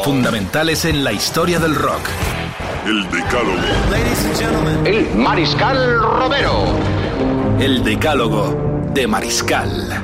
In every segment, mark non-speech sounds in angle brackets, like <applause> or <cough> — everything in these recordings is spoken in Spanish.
Fundamentales en la historia del rock. El Decálogo. El Mariscal Romero. El Decálogo de Mariscal.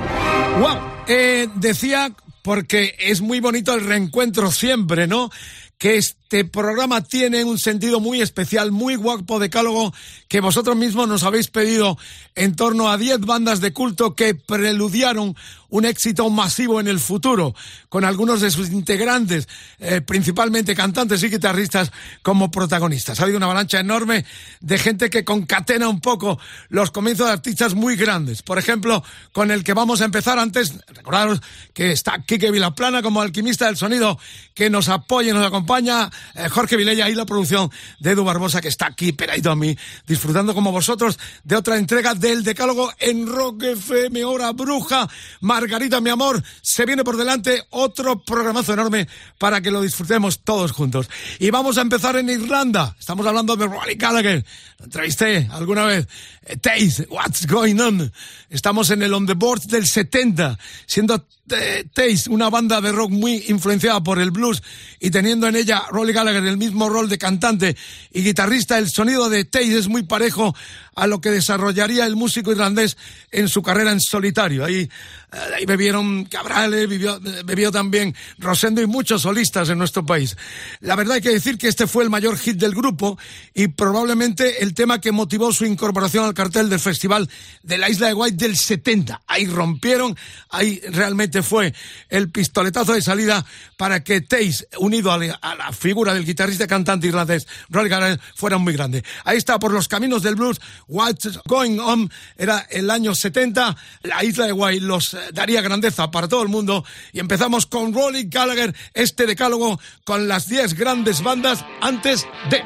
Wow, eh, decía porque es muy bonito el reencuentro siempre, ¿no? Que este programa tiene un sentido muy especial, muy guapo decálogo que vosotros mismos nos habéis pedido en torno a 10 bandas de culto que preludiaron un éxito masivo en el futuro, con algunos de sus integrantes, eh, principalmente cantantes y guitarristas, como protagonistas. Ha habido una avalancha enorme de gente que concatena un poco los comienzos de artistas muy grandes. Por ejemplo, con el que vamos a empezar antes, recordaros que está Quique Vilaplana como alquimista del sonido, que nos apoya y nos acompaña, eh, Jorge Vilella y la producción de Edu Barbosa, que está aquí pegadito a mí, disfrutando como vosotros de otra entrega del Decálogo en Rock FM, Hora Bruja. Margarita, mi amor, se viene por delante otro programazo enorme para que lo disfrutemos todos juntos. Y vamos a empezar en Irlanda. Estamos hablando de Rory Gallagher. Lo entrevisté alguna vez. Eh, Taze, what's going on? Estamos en el On the Board del 70, siendo eh, Taze una banda de rock muy influenciada por el blues y teniendo en ella Rory Gallagher el mismo rol de cantante y guitarrista. El sonido de Taze es muy parejo a lo que desarrollaría el músico irlandés en su carrera en solitario. Eh, ahí bebieron Cabrales, bebió, bebió también Rosendo y muchos solistas en nuestro país. La verdad hay que decir que este fue el mayor hit del grupo y probablemente el tema que motivó su incorporación al cartel del Festival de la Isla de White del 70. Ahí rompieron, ahí realmente fue el pistoletazo de salida para que Taze, unido a la, figura del guitarrista cantante irlandés Rory Gallagher, fuera muy grande. Ahí está, por los caminos del blues, What's Going On, era el año 70, la isla de White los eh, daría grandeza para todo el mundo y empezamos con Rory Gallagher, este decálogo con las 10 grandes bandas antes de...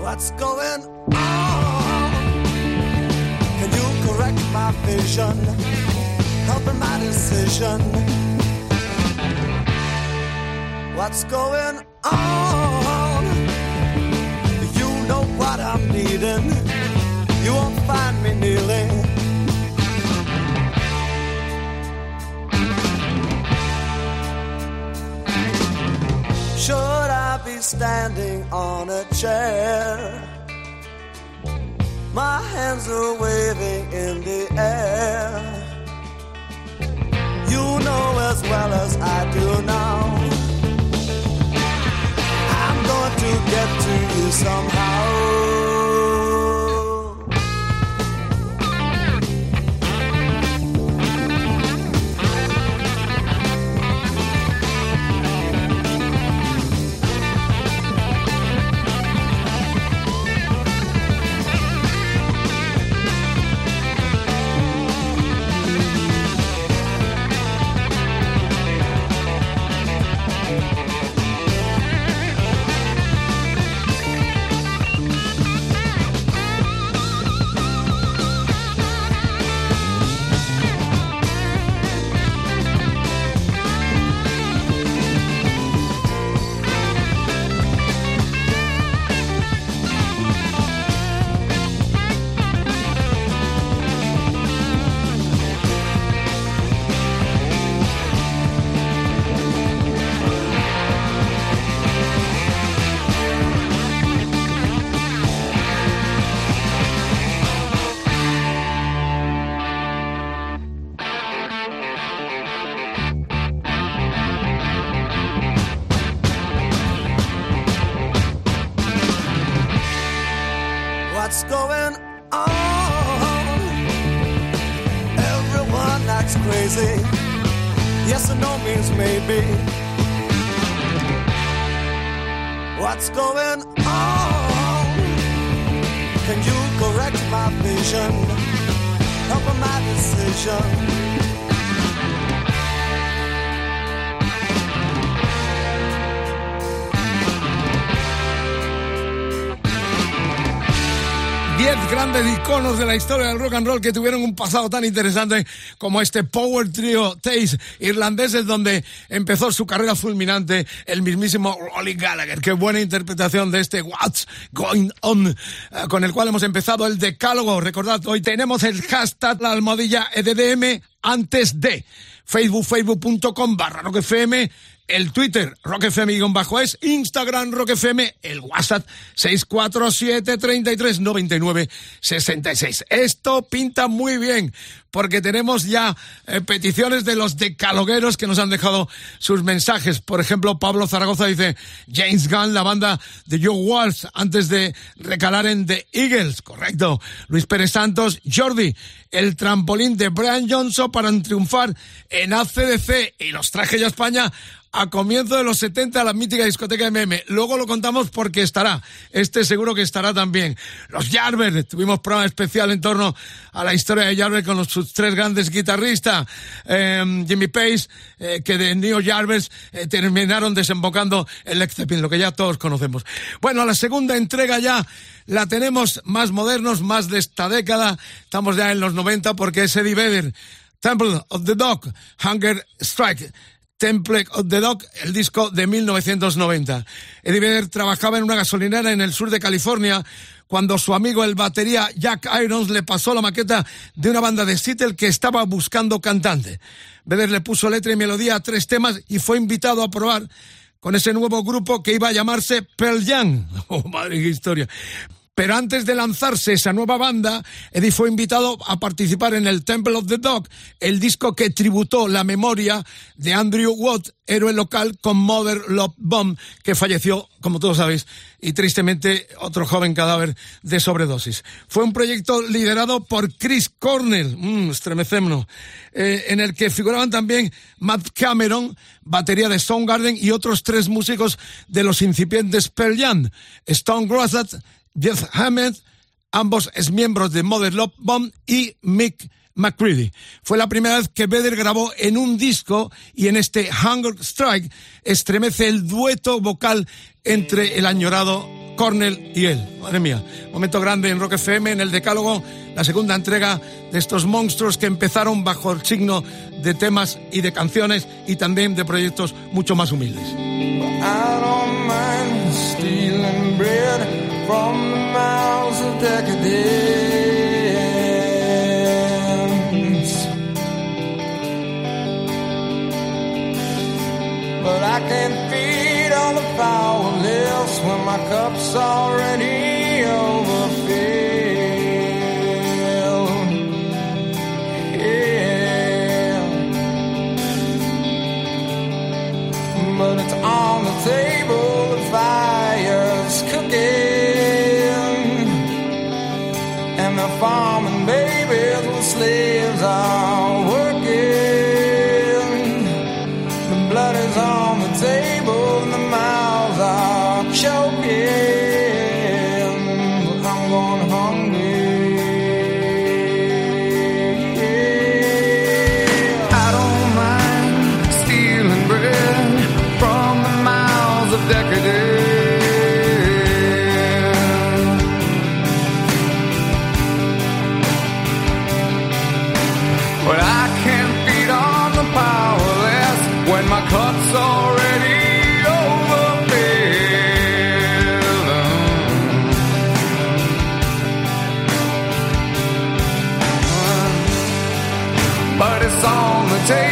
What's going on? Can you correct my vision? Helping my decision. What's going on? I'm. You won't find me kneeling. Should I be standing on a chair? My hands are waving in the air. You know as well as I do now. I'm going to get to you somehow. What's going on? Everyone acts crazy. Yes or no means maybe. What's going on? Can you correct my vision? Help my decision. Illusion. Diez grandes iconos de la historia del rock and roll que tuvieron un pasado tan interesante como este Power Trio Taste irlandeses donde empezó su carrera fulminante el mismísimo Rolly Gallagher. Qué buena interpretación de este What's Going On eh, con el cual hemos empezado el decálogo. Recordad, hoy tenemos el hashtag la almohadilla EDDM antes de Facebook, facebook.com barra rockfm el Twitter bajo es Instagram roquefm, el WhatsApp 647 33 99 66. Esto pinta muy bien porque tenemos ya eh, peticiones de los decalogueros que nos han dejado sus mensajes. Por ejemplo, Pablo Zaragoza dice James Gunn, la banda de Joe Walsh, antes de recalar en The Eagles. Correcto. Luis Pérez Santos, Jordi, el trampolín de Brian Johnson para triunfar en ACDC y los traje ya España a comienzo de los 70 la mítica discoteca MM. Luego lo contamos porque estará. Este seguro que estará también. Los Jarber, tuvimos programa especial en torno a la historia de Jarber con sus tres grandes guitarristas, em, Jimmy Pace, eh, que de New Jarvis eh, terminaron desembocando el Led lo que ya todos conocemos. Bueno, la segunda entrega ya la tenemos más modernos, más de esta década. Estamos ya en los 90 porque es Eddie Vedder. Temple of the Dog, Hunger Strike. Temple of the Dog, el disco de 1990. Eddie Vedder trabajaba en una gasolinera en el sur de California cuando su amigo el batería Jack Irons le pasó la maqueta de una banda de Seattle que estaba buscando cantante. Vedder le puso letra y melodía a tres temas y fue invitado a probar con ese nuevo grupo que iba a llamarse Pearl Jam. <laughs> Oh, madre, qué historia. Pero antes de lanzarse esa nueva banda, Eddie fue invitado a participar en el Temple of the Dog, el disco que tributó la memoria de Andrew Watt, héroe local con Mother Love Bomb, que falleció, como todos sabéis, y tristemente otro joven cadáver de sobredosis. Fue un proyecto liderado por Chris Cornell, mmm, estremecémonos, eh, en el que figuraban también Matt Cameron, batería de Soundgarden y otros tres músicos de los incipientes Pearl Jam, Stone Gossard, Jeff Hammond, ambos es miembros de Mother Love Bomb y Mick McCready. Fue la primera vez que Vedder grabó en un disco y en este Hunger Strike estremece el dueto vocal entre el añorado Cornell y él. Madre mía, momento grande en Rock FM, en el Decálogo, la segunda entrega de estos monstruos que empezaron bajo el signo de temas y de canciones y también de proyectos mucho más humildes. From the miles of decadence. But I can't feed on the powerless when my cup's already overfilled. on the table.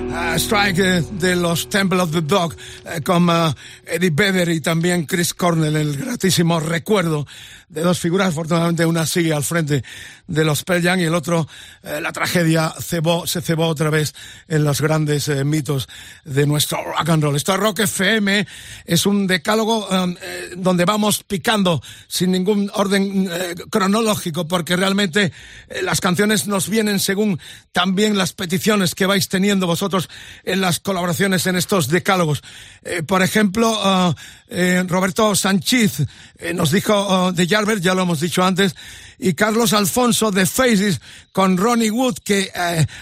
uh, Strike eh, de los Temple of the Dog eh, con uh, Eddie Vedder y también Chris Cornell, el gratísimo recuerdo de dos figuras, afortunadamente una sigue al frente de los Pearl Jam y el otro, eh, la tragedia se cebó otra vez en los grandes eh, mitos de nuestro rock and roll. Esto es Rock FM, es un decálogo um, eh, donde vamos picando sin ningún orden eh, cronológico porque realmente eh, las canciones nos vienen según también las peticiones que vais teniendo vosotros en las colaboraciones en estos decálogos. Eh, por ejemplo, uh, eh, Roberto Sánchez eh, nos dijo uh, de Jarver, ya lo hemos dicho antes, y Carlos Alfonso de Faces con Ronnie Wood, que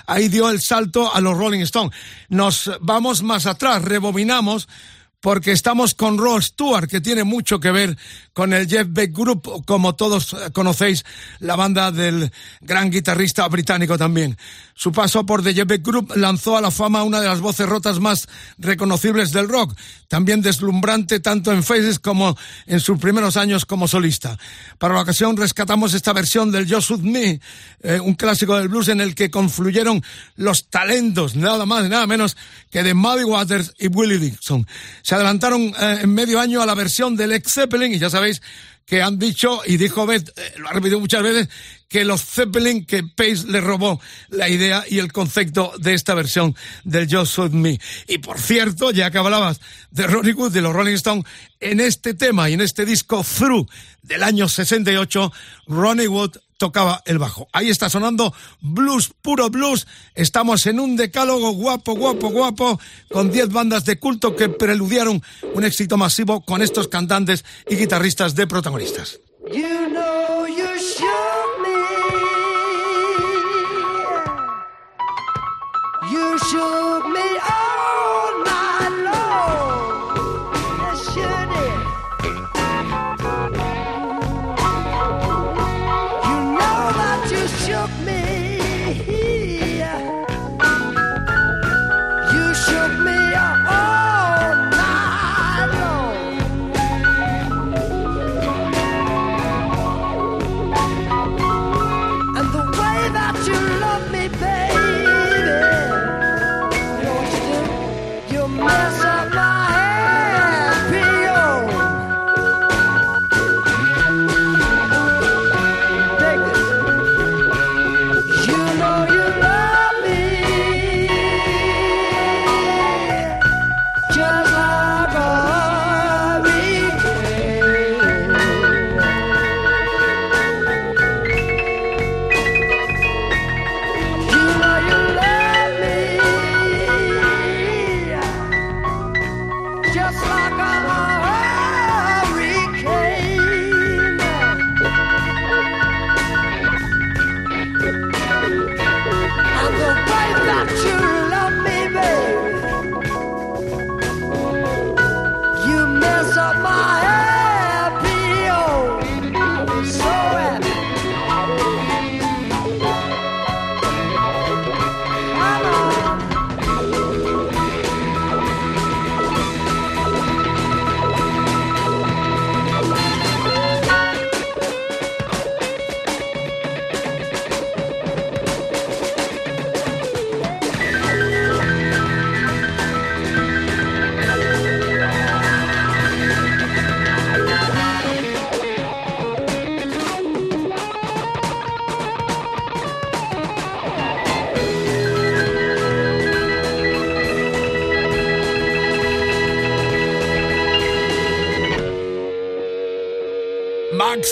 ahí dio el salto a los Rolling Stones. Nos vamos más atrás, rebobinamos, porque estamos con Rod Stewart, que tiene mucho que ver con el Jeff Beck Group, como todos eh, conocéis, la banda del gran guitarrista británico también. Su paso por The Jeff Beck Group lanzó a la fama una de las voces rotas más reconocibles del rock, también deslumbrante tanto en Faces como en sus primeros años como solista. Para la ocasión rescatamos esta versión del Just With Me, eh, un clásico del blues en el que confluyeron los talentos, nada más y nada menos que de Muddy Waters y Willie Dixon. Se adelantaron eh, en medio año a la versión del Led Zeppelin y ya sabéis que han dicho, y dijo Beth, eh, lo ha repetido muchas veces, que los Zeppelin, que Pace le robó la idea y el concepto de esta versión del Just With Me. Y por cierto, ya que hablabas de Ronnie Wood, de los Rolling Stones, en este tema y en este disco Through del año 68, Ronnie Wood tocaba el bajo. Ahí está sonando blues, puro blues. Estamos en un decálogo guapo, guapo, guapo, con 10 bandas de culto que preludiaron un éxito masivo con estos cantantes y guitarristas de protagonistas.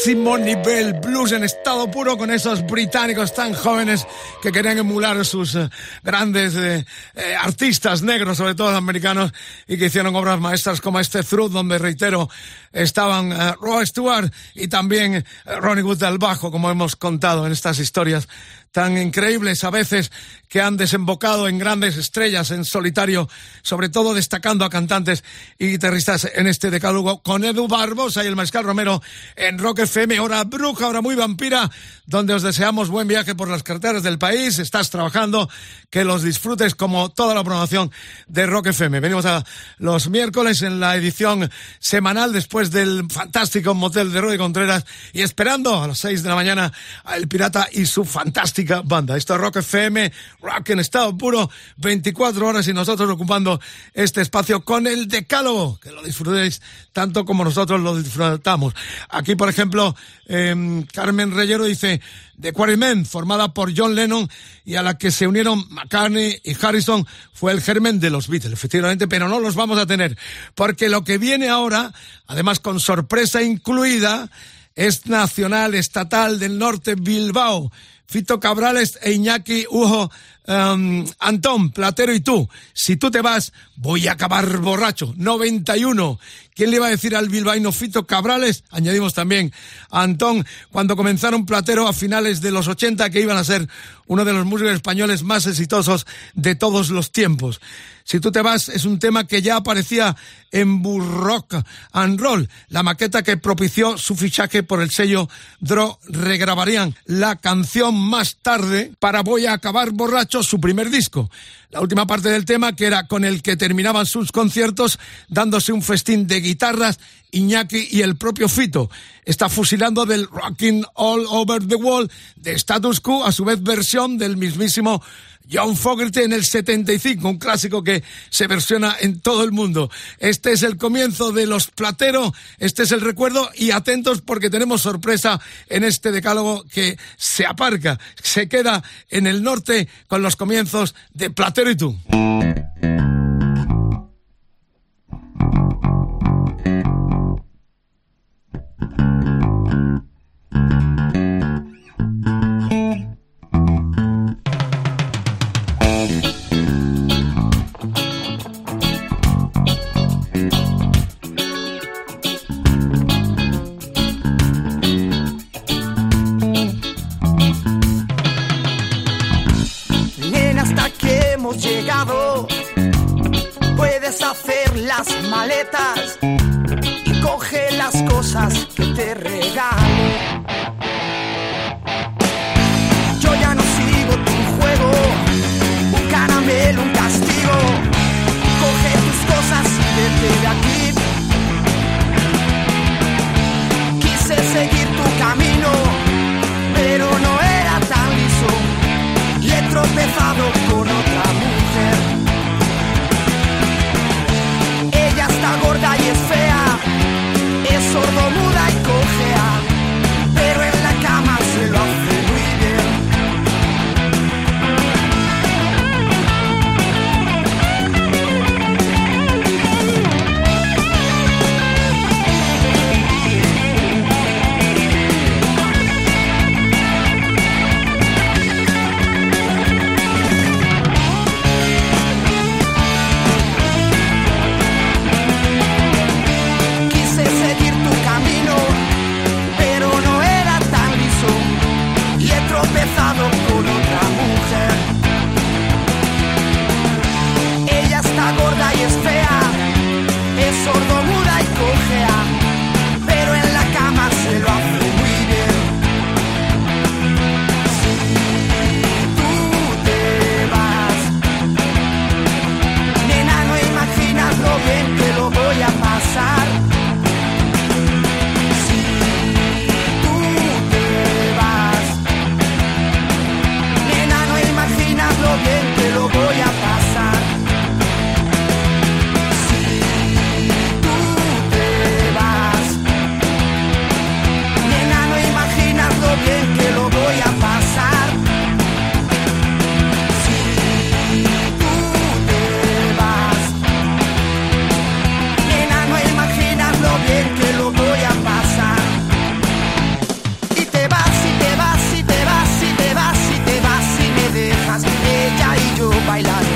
Máximo nivel blues en estado puro con esos británicos tan jóvenes que querían emular sus eh, grandes eh, eh, artistas negros, sobre todo americanos, y que hicieron obras maestras como este Through, donde reitero, estaban Rod Stewart y también Ronnie Wood al bajo, como hemos contado en estas historias tan increíbles a veces que han desembocado en grandes estrellas en solitario, sobre todo destacando a cantantes y guitarristas en este decálogo con Edu Barbosa y el Mariscal Romero en Rock FM, hora bruja, hora muy vampira, donde os deseamos buen viaje por las carreteras del país, estás trabajando, que los disfrutes como toda la programación de Rock FM. Venimos a los miércoles en la edición semanal después del fantástico motel de Roy Contreras y esperando a las seis de la maña a El Pirata y su fantástica banda. Esto es Rock FM, rock en estado puro, 24 horas y nosotros ocupando este espacio con el decálogo, que lo disfrutéis tanto como nosotros lo disfrutamos. Aquí, por ejemplo, eh, Carmen Reyero dice, The Quarrymen, formada por John Lennon y a la que se unieron McCartney y Harrison, fue el germen de los Beatles, efectivamente, pero no los vamos a tener, porque lo que viene ahora, además con sorpresa incluida, es nacional, estatal del norte, Bilbao. Fito Cabrales e Iñaki Ujo, um, Antón, Platero y tú. Si tú te vas, voy a acabar borracho. 91. ¿Quién le iba a decir al bilbaíno Fito Cabrales? Añadimos también a Antón, cuando comenzaron Platero a finales de los 80, que iban a ser uno de los músicos españoles más exitosos de todos los tiempos. Si tú te vas, es un tema que ya aparecía en Burrock and Roll, la maqueta que propició su fichaje por el sello Dro regrabarían la canción más tarde para Voy a acabar borracho, su primer disco. La última parte del tema, que era con el que terminaban sus conciertos, dándose un festín de guitarras, Iñaki y el propio Fito. Está fusilando del Rocking All Over the Wall de Status Quo, a su vez versión del mismísimo John Fogerty en el 75, un clásico que se versiona en todo el mundo. Este es el comienzo de Los Platero, este es el recuerdo y atentos porque tenemos sorpresa en este decálogo que se aparca, se queda en el norte con los comienzos de Platero y tú. Las maletas y coge las cosas que te regalo. Yo ya no sigo tu juego, un caramelo, un castigo. Coge tus cosas y vete de aquí. Quise seguir tu camino, pero no era tan liso y he tropezado y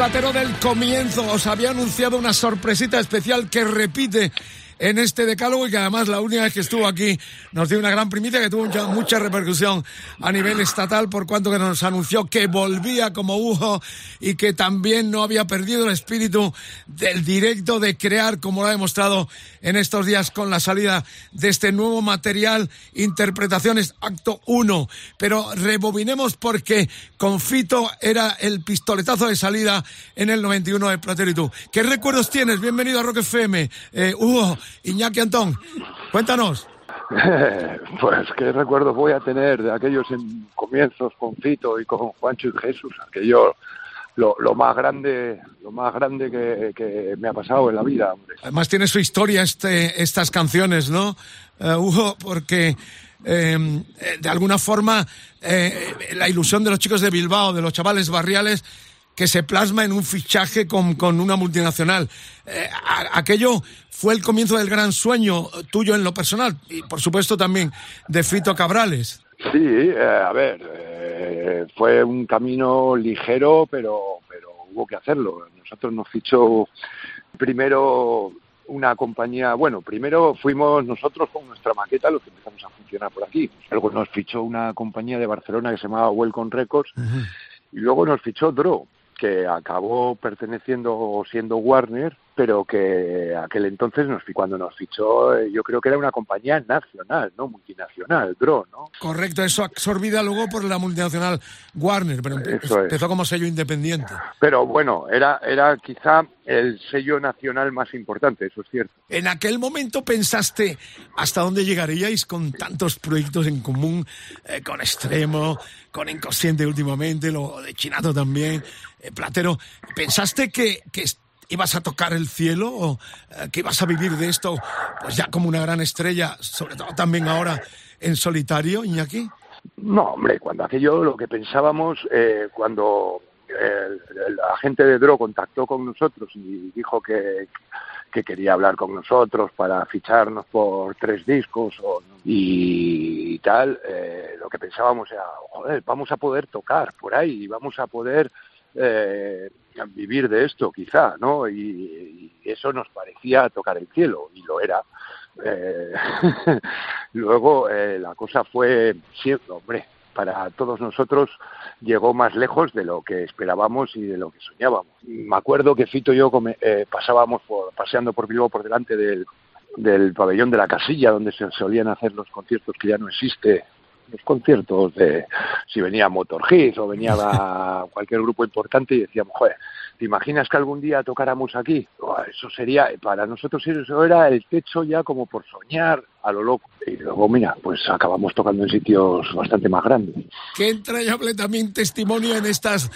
Platero del comienzo. Os había anunciado una sorpresita especial que repite en este decálogo y que además la única vez que estuvo aquí nos dio una gran primicia que tuvo mucha, mucha repercusión a nivel estatal por cuanto que nos anunció que volvía como Hugo y que también no había perdido el espíritu del directo de crear como lo ha demostrado en estos días con la salida de este nuevo material Interpretaciones Acto 1. Pero rebobinemos porque con Fito era el pistoletazo de salida en el 91 de Platero y. ¿Qué recuerdos tienes? Bienvenido a Rock FM. Eh, Hugo, Iñaki Antón, cuéntanos. <laughs> Pues qué recuerdos voy a tener de aquellos en comienzos con Fito y con Juancho y Jesús, aquello lo, lo más grande, lo más grande que, que me ha pasado en la vida, hombre. Además tiene su historia este, estas canciones, ¿no, Eh, Hugo? Porque eh, de alguna forma eh, la ilusión de los chicos de Bilbao, de los chavales barriales, que se plasma en un fichaje con, con una multinacional. Eh, a- aquello fue el comienzo del gran sueño tuyo en lo personal y por supuesto también de Fito Cabrales. Sí, eh, a ver, eh, fue un camino ligero, pero, pero hubo que hacerlo. Nosotros nos fichó primero una compañía, bueno, primero fuimos nosotros con nuestra maqueta los que empezamos a funcionar por aquí. Luego nos fichó una compañía de Barcelona que se llamaba Welcome Records y luego nos fichó Dro, que acabó perteneciendo o siendo Warner, pero que aquel entonces nos cuando nos fichó, eh, yo creo que era una compañía nacional, no multinacional, Dro, ¿no? Correcto, eso absorbida luego por la multinacional Warner, pero es. empezó como sello independiente. Pero bueno, era, era quizá el sello nacional más importante, eso es cierto. En aquel momento pensaste hasta dónde llegaríais con tantos proyectos en común, eh, con Extremo, con Inconsciente últimamente, lo de Chinato también, eh, Platero. ¿Pensaste que, que ibas a tocar el cielo o eh, que ibas a vivir de esto pues ya como una gran estrella, sobre todo también ahora en solitario, Iñaki? No, hombre, cuando aquello lo que pensábamos, eh, cuando el, el agente de Dro contactó con nosotros y dijo que, que quería hablar con nosotros para ficharnos por tres discos o- y, tal, eh, lo que pensábamos era, joder, vamos a poder tocar por ahí, vamos a poder eh, vivir de esto quizá, ¿no? Y, eso nos parecía tocar el cielo, y lo era. Eh, <laughs> luego eh, la cosa fue siempre, hombre, para todos nosotros llegó más lejos de lo que esperábamos y de lo que soñábamos. Me acuerdo que Fito y yo eh, pasábamos por, paseando por Bilbao por delante del, del pabellón de la casilla donde se solían hacer los conciertos que ya no existe los conciertos de si venía Motorhead o venía la- <laughs> cualquier grupo importante y decíamos, joder, ¿te imaginas que algún día tocáramos aquí? Eso sería, para nosotros eso era el techo ya como por soñar a lo loco. Y luego, mira, pues acabamos tocando en sitios bastante más grandes. Qué entrañable también testimonio en estas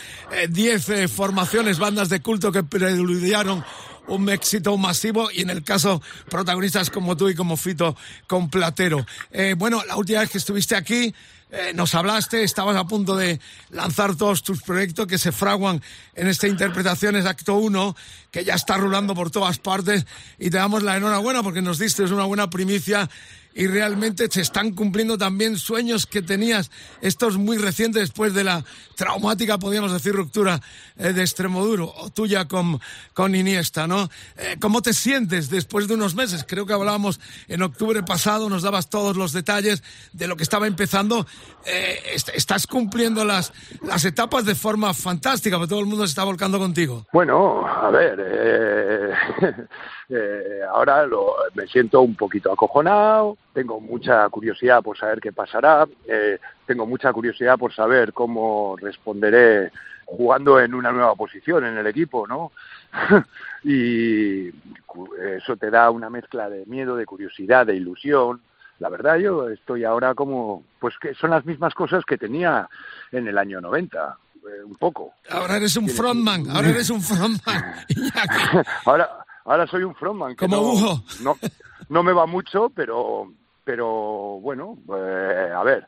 10 formaciones, bandas de culto que preludiaron un éxito masivo y en el caso protagonistas como tú y como Fito con Platero. Eh, bueno, la última vez que estuviste aquí eh, nos hablaste, estabas a punto de lanzar todos tus proyectos que se fraguan en esta Interpretaciones Acto 1, que ya está rulando por todas partes y te damos la enhorabuena porque nos diste una buena primicia y realmente se están cumpliendo también sueños que tenías, estos muy recientes después de la traumática, podríamos decir, ruptura eh, de Extremoduro, o tuya con, con Iniesta, ¿no? Eh, ¿Cómo te sientes después de unos meses? Creo que hablábamos en octubre pasado, nos dabas todos los detalles de lo que estaba empezando. Eh, est- estás cumpliendo las, las etapas de forma fantástica, porque todo el mundo se está volcando contigo. Bueno, a ver, eh, <laughs> eh, ahora lo- me siento un poquito acojonado, tengo mucha curiosidad por saber qué pasará, eh, tengo mucha curiosidad por saber cómo responderé jugando en una nueva posición en el equipo, ¿no? <laughs> y eso te da una mezcla de miedo, de curiosidad, de ilusión. La verdad, yo estoy ahora como, pues que son las mismas cosas que tenía en el año 90, eh, un poco. Ahora eres un frontman, ahora eres un frontman. <laughs> Ahora, ahora soy un frontman. Como no, Hugo. No, no me va mucho, pero, pero bueno, eh, a ver,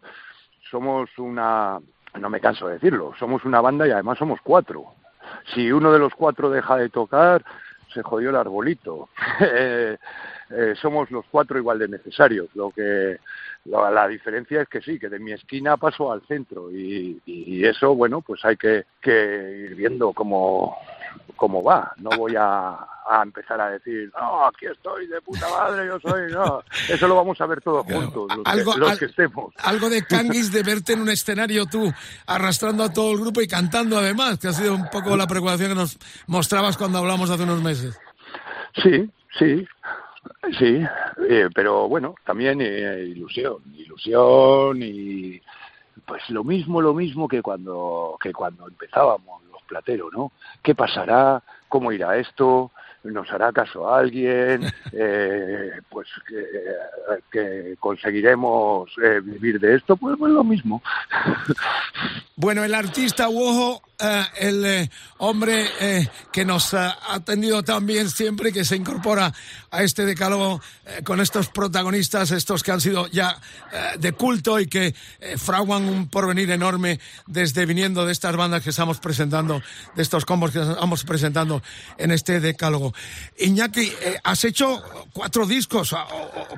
somos una, no me canso de decirlo, somos una banda y además somos cuatro. Si uno de los cuatro deja de tocar, se jodió el arbolito. <laughs> Eh, somos los cuatro igual de necesarios. Lo que la, la diferencia es que sí, que de mi esquina paso al centro y, y eso, bueno, pues hay que, que ir viendo cómo, cómo va. No voy a, a empezar a decir, no, aquí estoy de puta madre, yo soy, no. Eso lo vamos a ver todos juntos, los, Algo- que, los al- que estemos. Algo de canguis de verte en un escenario tú arrastrando a todo el grupo y cantando además, que ha sido un poco la preocupación que nos mostrabas cuando hablamos hace unos meses. Sí, sí, sí, eh, pero bueno, también eh, ilusión, ilusión y pues lo mismo, lo mismo que cuando que cuando empezábamos los plateros, ¿no? ¿Qué pasará? ¿Cómo irá esto? ¿Nos hará caso alguien? <laughs> Eh, pues que, que conseguiremos eh, vivir de esto, pues, pues lo mismo. <laughs> Bueno, el artista Wojo, eh, el eh, hombre que nos ha atendido tan bien siempre, que se incorpora a este decálogo con estos protagonistas, estos que han sido ya de culto y que fraguan un porvenir enorme desde viniendo de estas bandas que estamos presentando, de estos combos que estamos presentando en este decálogo. Iñaki, eh, has hecho cuatro discos,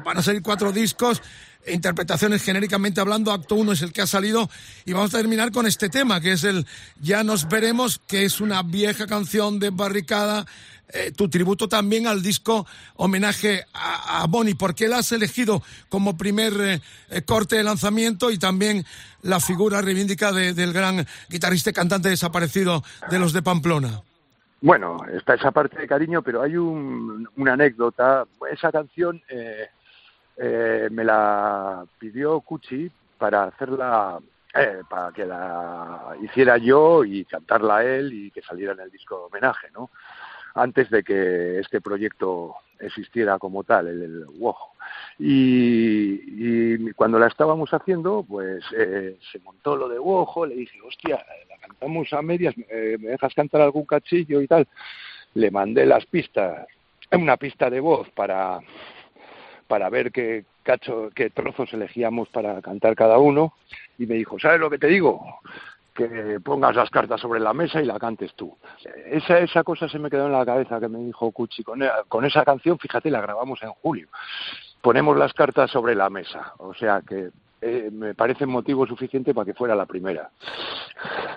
van a salir cuatro discos interpretaciones genéricamente hablando, acto uno es el que ha salido y vamos a terminar con este tema que es el Ya nos veremos, que es una vieja canción de Barricada, eh, tu tributo también al disco homenaje a, a Bonnie, ¿por qué la has elegido como primer eh, corte de lanzamiento y también la figura reivindica de- del gran guitarrista y cantante desaparecido de los de Pamplona? Bueno, está esa parte de cariño, pero hay un, una anécdota. Esa canción eh, eh, me la pidió Cuchi para hacerla, eh, para que la hiciera yo y cantarla él y que saliera en el disco de homenaje, ¿no? Antes de que este proyecto existiera como tal, el, el. Y, cuando la estábamos haciendo, pues eh, se montó lo de Wojo, le dije, hostia, la cantamos a medias, eh, ¿me dejas cantar algún cachillo y tal? Le mandé las pistas, una pista de voz para, para ver qué cacho, qué trozos elegíamos para cantar cada uno, y me dijo, ¿sabes lo que te digo? Que pongas las cartas sobre la mesa y la cantes tú. Esa, esa cosa se me quedó en la cabeza que me dijo Cuchi. Con, e- con esa canción, fíjate, la grabamos en julio. Ponemos las cartas sobre la mesa. O sea que eh, me parece motivo suficiente para que fuera la primera.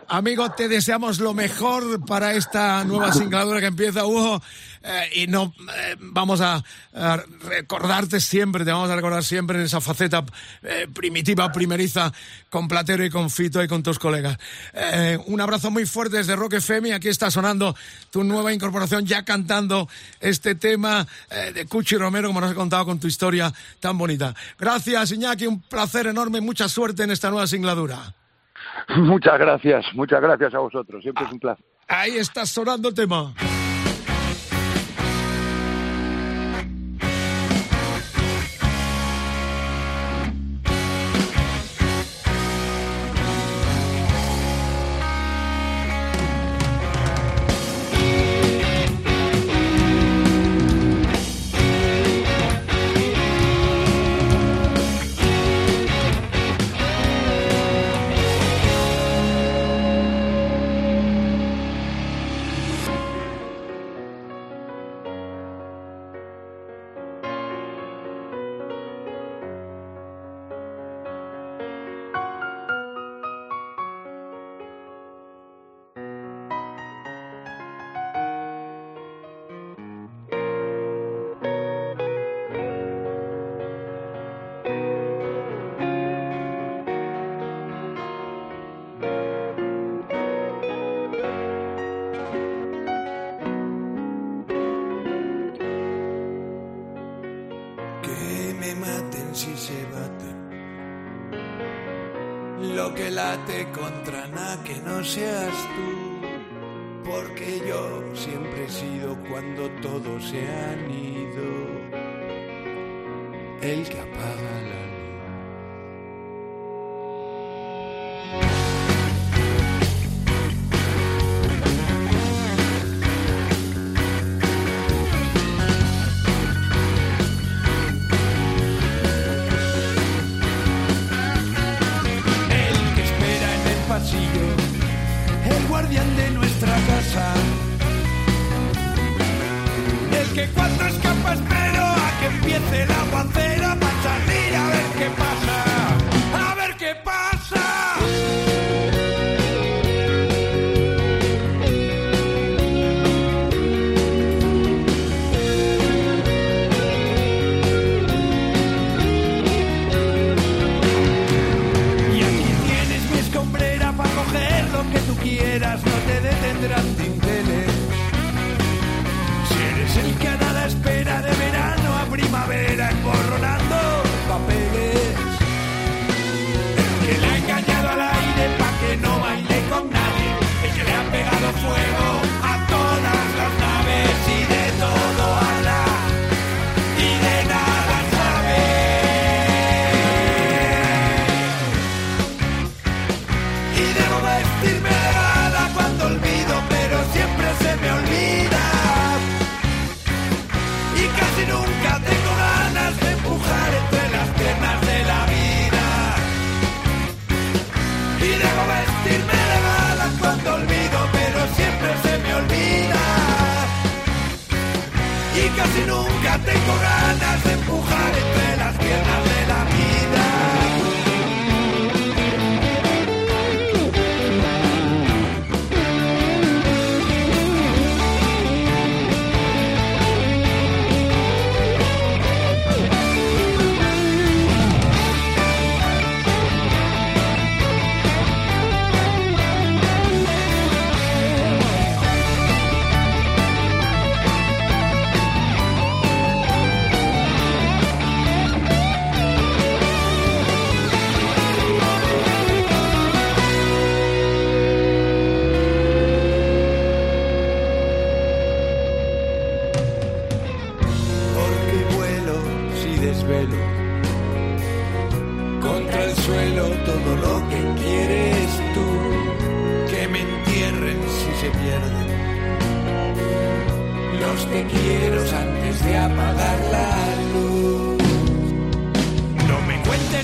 Amigo, te deseamos lo mejor para esta nueva singladura que empieza, Hugo. Eh, y no eh, vamos a, a recordarte siempre, te vamos a recordar siempre en esa faceta eh, primitiva, primeriza, con Platero y con Fito y con tus colegas. Eh, un abrazo muy fuerte desde FM. y Aquí está sonando tu nueva incorporación, ya cantando este tema eh, de Cuchi Romero, como nos has contado con tu historia tan bonita. Gracias, Iñaki, un placer enorme, mucha suerte en esta nueva singladura. <laughs> muchas gracias, muchas gracias a vosotros. Siempre es un placer. Ahí está sonando el tema.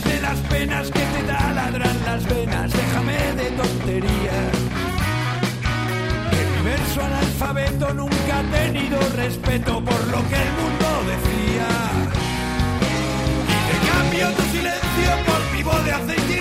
De las penas que te taladran las venas déjame de tonterías mi verso analfabeto nunca ha tenido respeto por lo que el mundo decía. Y te cambio tu silencio por mi voz de aceite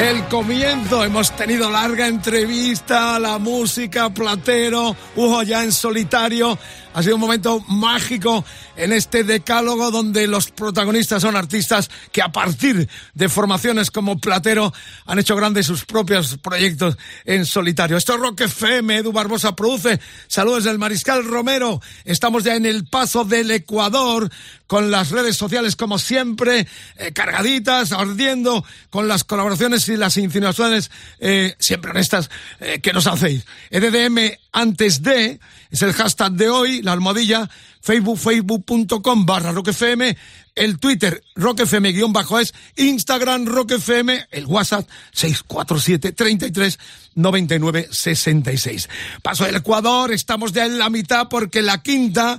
El comienzo, hemos tenido larga entrevista, la música, Platero, Hugo ya en solitario. Ha sido un momento mágico en este decálogo donde los protagonistas son artistas que a partir de formaciones como Platero han hecho grandes sus propios proyectos en solitario. Esto es Rock FM, Edu Barbosa produce. Saludos del Mariscal Romero. Estamos ya en el paso del Ecuador con las redes sociales como siempre, eh, cargaditas, ardiendo, con las colaboraciones y las insinuaciones eh, siempre honestas eh, que nos hacéis. EDDM antes de es el hashtag de hoy, la almohadilla, Facebook, facebook.com barra roquefm, el Twitter roquefm guion bajo es, Instagram roquefm, el WhatsApp 647 33 99 66. Paso del Ecuador, estamos ya en la mitad porque la quinta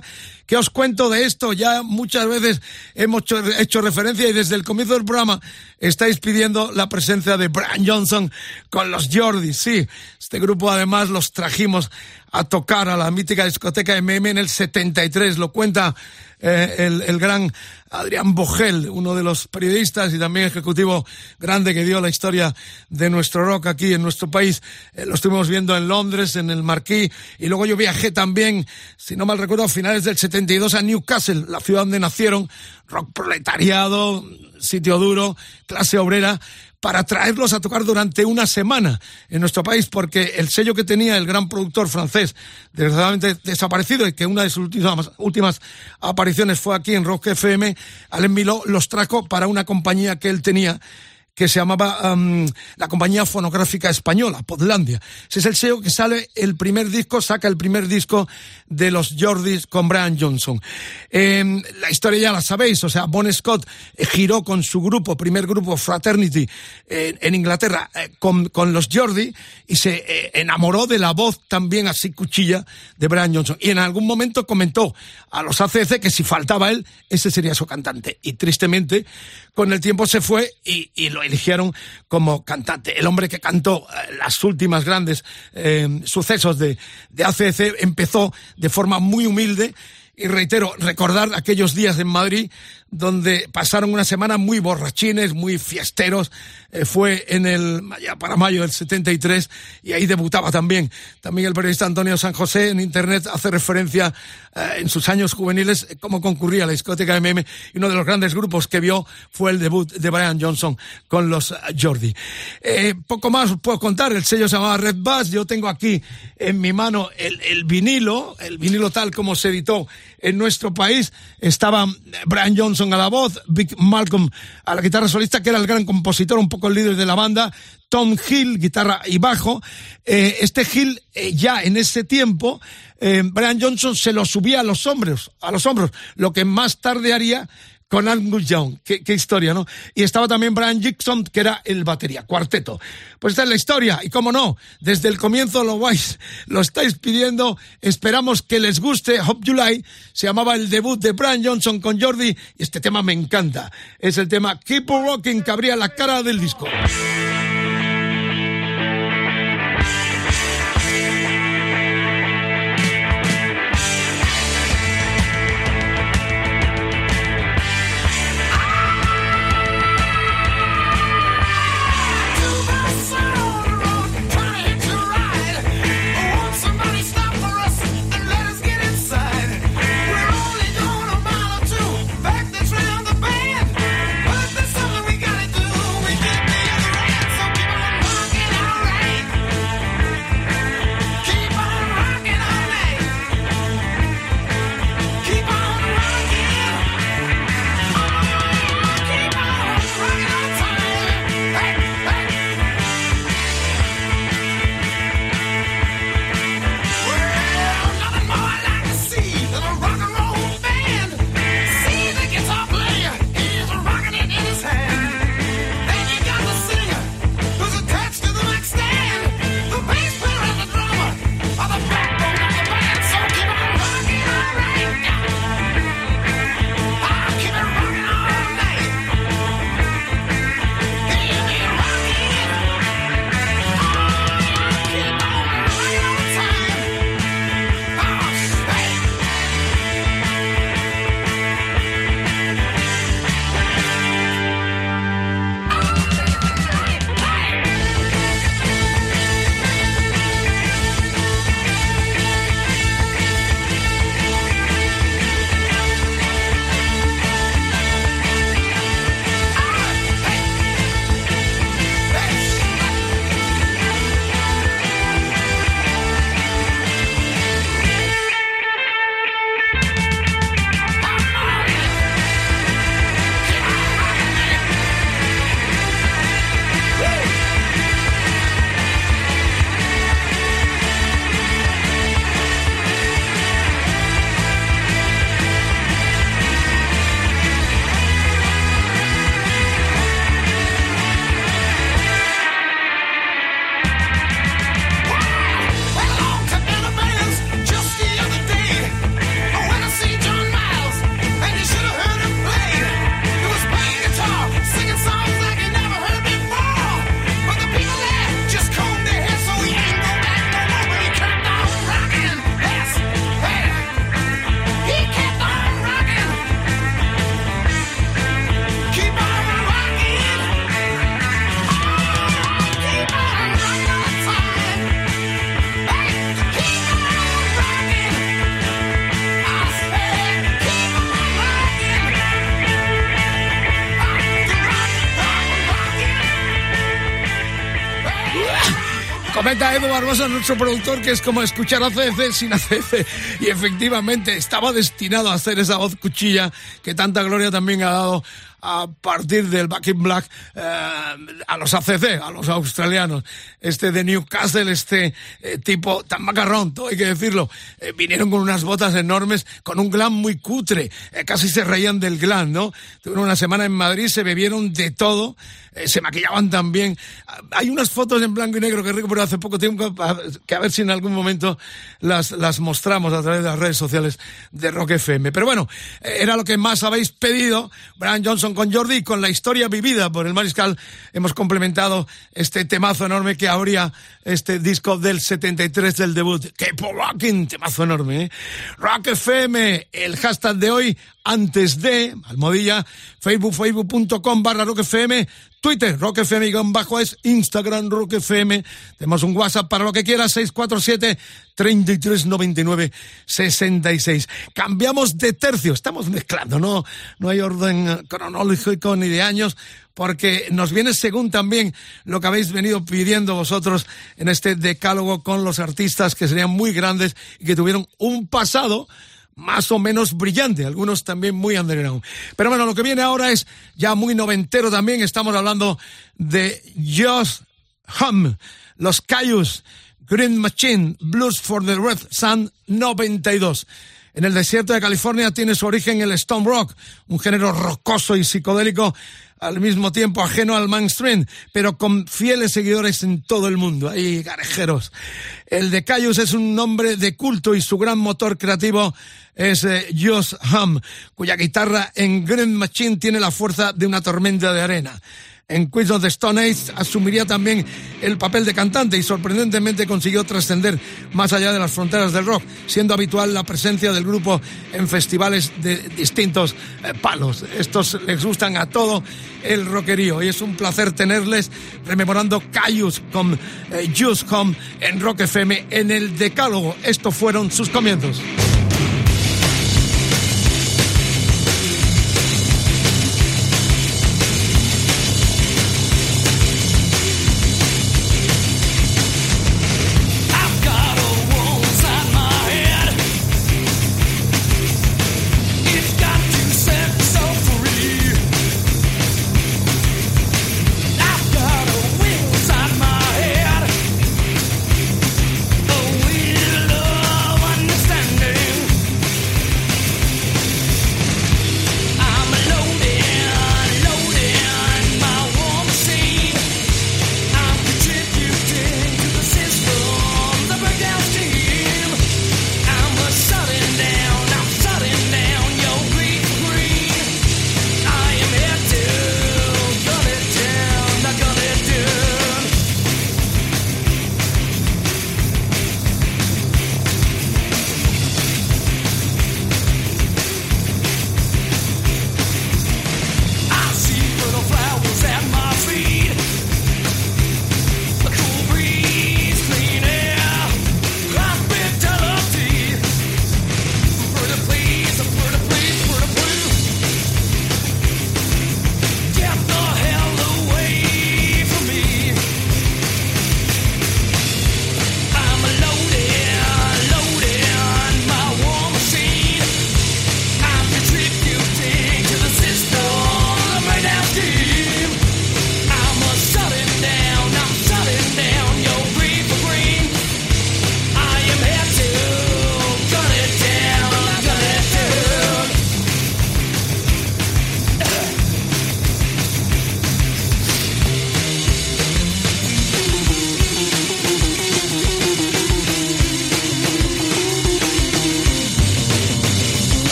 ¿Qué os cuento de esto? Ya muchas veces hemos hecho, referencia y desde el comienzo del programa estáis pidiendo la presencia de Brian Johnson con los Jordis. Sí, este grupo además los trajimos a tocar a la mítica discoteca MM en el 73. Lo cuenta eh, el, el, gran Adrián Bogel, uno de los periodistas y también ejecutivo grande que dio la historia de nuestro rock aquí en nuestro país. Eh, lo estuvimos viendo en Londres, en el Marquis, y luego yo viajé también, si no mal recuerdo, a finales del 72 a Newcastle, la ciudad donde nacieron, rock proletariado, sitio duro, clase obrera, para traerlos a tocar durante una semana en nuestro país, porque el sello que tenía el gran productor francés, desgraciadamente desaparecido y que una de sus últimas, apariciones fue aquí en Rock FM, Alain Miló los trajo para una compañía que él tenía que se llamaba um, la compañía fonográfica española, Podlandia. Ese es el sello que sale el primer disco, saca el primer disco de los Jordis con Brian Johnson. Eh, la historia ya la sabéis, o sea, Bon Scott eh, giró con su grupo, primer grupo Fraternity, eh, en Inglaterra, eh, con, con, los Jordi y se eh, enamoró de la voz también así cuchilla de Brian Johnson. Y en algún momento comentó a los ACC que si faltaba él, ese sería su cantante. Y tristemente, con el tiempo se fue y, y lo eligieron como cantante. El hombre que cantó eh, las últimas grandes eh, sucesos de, de ACC empezó de forma muy humilde y reitero, recordar aquellos días en Madrid donde pasaron una semana muy borrachines, muy fiesteros. Eh, fue en el, ya para mayo del 73 y ahí debutaba también. También el periodista Antonio San José en internet hace referencia eh, en sus años juveniles eh, cómo concurría la discoteca MM y uno de los grandes grupos que vio fue el debut de Brian Johnson con los Jordi. Eh, poco más puedo contar. El sello se llamaba Red Bass. Yo tengo aquí en mi mano el vinilo, el vinilo tal como se editó en nuestro país. Estaba Brian Johnson a la voz, Vic Malcolm a la guitarra solista, que era el gran compositor, un poco el líder de la banda, Tom Hill, guitarra y bajo. Eh, este Hill, eh, ya en ese tiempo, eh, Brian Johnson se lo subía a los hombros, a los hombros, lo que más tarde haría con Angus Young. Qué, qué, historia, ¿no? Y estaba también Brian Gibson, que era el batería, cuarteto. Pues esta es la historia, y cómo no, desde el comienzo lo vais, lo estáis pidiendo, esperamos que les guste. Hope July se llamaba el debut de Brian Johnson con Jordi, y este tema me encanta. Es el tema Keep Rocking, que abría la cara del disco. Comenta Edu Barbosa, nuestro productor, que es como escuchar a CC sin ACC. Y efectivamente estaba destinado a hacer esa voz cuchilla que tanta gloria también ha dado a partir del Back in Black eh, a los ACC, a los australianos. Este de Newcastle, este eh, tipo tan macarrón, todo hay que decirlo. Eh, vinieron con unas botas enormes, con un glam muy cutre. Casi se reían del glam, ¿no? Tuvieron una semana en Madrid, se bebieron de todo, se maquillaban también. Hay unas fotos en blanco y negro que he recuperado hace poco tiempo, que a ver si en algún momento las, las mostramos a través de las redes sociales de Rock FM. Pero bueno, era lo que más habéis pedido. Brian Johnson con Jordi con la historia vivida por el Mariscal hemos complementado este temazo enorme que abría este disco del 73 del debut. ¡Qué rocking! Temazo enorme, ¿eh? Rock FM, el hashtag de hoy, antes de, almohadilla, facebook, facebook.com barra Rock FM, Twitter, Rock FM guion bajo es, Instagram, Rock FM, tenemos un WhatsApp para lo que quieras, 647 3399 66. Cambiamos de tercio, estamos mezclando, no, no hay orden cronológico ni de años, porque nos viene según también lo que habéis venido pidiendo vosotros en este decálogo con los artistas que serían muy grandes y que tuvieron un pasado más o menos brillante, algunos también muy underground. Pero bueno, lo que viene ahora es ya muy noventero también, estamos hablando de Josh Hum, Los Cayus, Green Machine, Blues for the Red Sun 92. En el desierto de California tiene su origen el Stone Rock, un género rocoso y psicodélico al mismo tiempo ajeno al mainstream, pero con fieles seguidores en todo el mundo. Hay garejeros. El de Cayus es un nombre de culto y su gran motor creativo es eh, Josh cuya guitarra en Green Machine tiene la fuerza de una tormenta de arena. En Queens of the Stone Age asumiría también el papel de cantante y sorprendentemente consiguió trascender más allá de las fronteras del rock, siendo habitual la presencia del grupo en festivales de distintos eh, palos. Estos les gustan a todo el rockerío y es un placer tenerles rememorando Cayus con eh, Juice Home en Rock FM en el Decálogo. Estos fueron sus comienzos.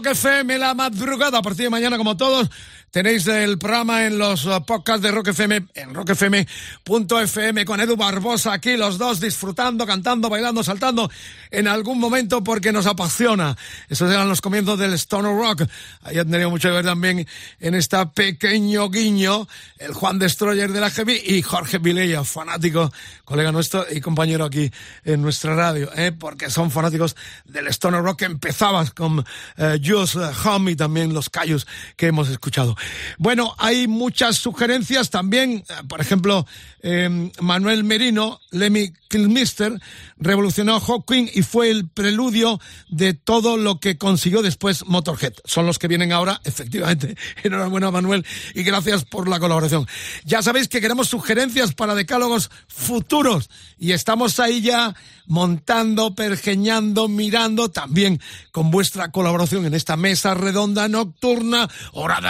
Rock FM la madrugada. A partir de mañana, como todos, tenéis el programa en los uh, podcasts de Rock FM, en rockfm.fm con Edu Barbosa aquí, los dos disfrutando, cantando, bailando, saltando en algún momento porque nos apasiona. Esos eran los comienzos del Stoner Rock. Ahí han tenido mucho que ver también en esta pequeño guiño el Juan Destroyer de la Heavy y Jorge Vilella, fanático, colega nuestro y compañero aquí en nuestra radio, ¿eh? porque son fanáticos del Stoner Rock que empezabas con eh, Just Home y también los callos que hemos escuchado. Bueno, hay muchas sugerencias también, por ejemplo, eh, Manuel Merino, Lemmy Kilmister, revolucionó Hawking y fue el preludio de todo lo que consiguió después Motorhead. Son los que vienen ahora, efectivamente. <laughs> Enhorabuena, Manuel, y gracias por la colaboración. Ya sabéis que queremos sugerencias para decálogos futuros y estamos ahí ya montando, pergeñando, mirando, también con vuestra colaboración en esta mesa redonda nocturna, hora